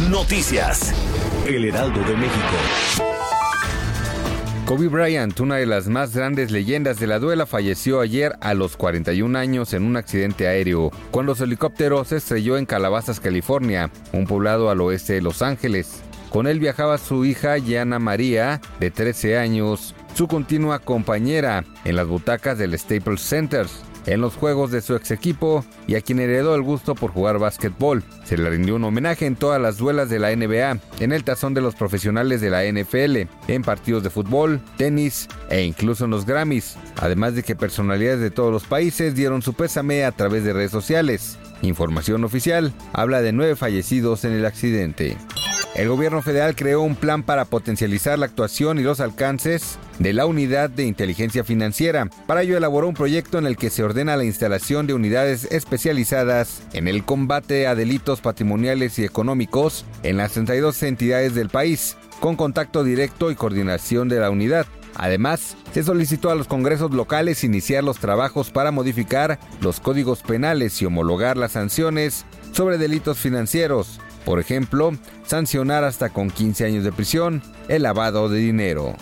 Noticias. El Heraldo de México. Kobe Bryant, una de las más grandes leyendas de la duela, falleció ayer a los 41 años en un accidente aéreo, cuando su helicóptero se estrelló en Calabazas, California, un poblado al oeste de Los Ángeles. Con él viajaba su hija Yana María, de 13 años, su continua compañera en las butacas del Staples Center, en los juegos de su ex equipo y a quien heredó el gusto por jugar básquetbol. Se le rindió un homenaje en todas las duelas de la NBA, en el tazón de los profesionales de la NFL, en partidos de fútbol, tenis e incluso en los Grammys, además de que personalidades de todos los países dieron su pésame a través de redes sociales. Información oficial habla de nueve fallecidos en el accidente. El gobierno federal creó un plan para potencializar la actuación y los alcances de la Unidad de Inteligencia Financiera. Para ello elaboró un proyecto en el que se ordena la instalación de unidades especializadas en el combate a delitos patrimoniales y económicos en las 32 entidades del país, con contacto directo y coordinación de la unidad. Además, se solicitó a los congresos locales iniciar los trabajos para modificar los códigos penales y homologar las sanciones sobre delitos financieros, por ejemplo, sancionar hasta con 15 años de prisión el lavado de dinero.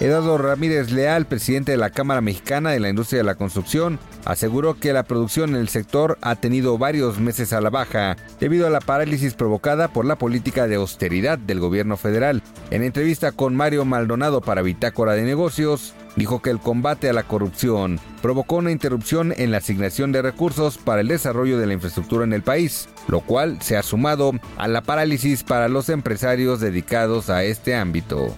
Eduardo Ramírez Leal, presidente de la Cámara Mexicana de la Industria de la Construcción, aseguró que la producción en el sector ha tenido varios meses a la baja debido a la parálisis provocada por la política de austeridad del gobierno federal. En entrevista con Mario Maldonado para Bitácora de Negocios, dijo que el combate a la corrupción provocó una interrupción en la asignación de recursos para el desarrollo de la infraestructura en el país, lo cual se ha sumado a la parálisis para los empresarios dedicados a este ámbito.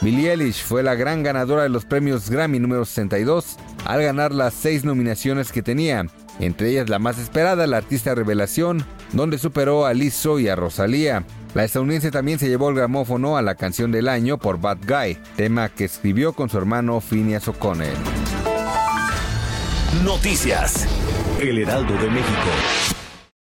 Billie Eilish fue la gran ganadora de los premios Grammy número 62 al ganar las seis nominaciones que tenía, entre ellas la más esperada, la artista revelación, donde superó a Lizzo y a Rosalía. La estadounidense también se llevó el gramófono a la canción del año por Bad Guy, tema que escribió con su hermano Phineas O'Connell. Noticias. El Heraldo de México.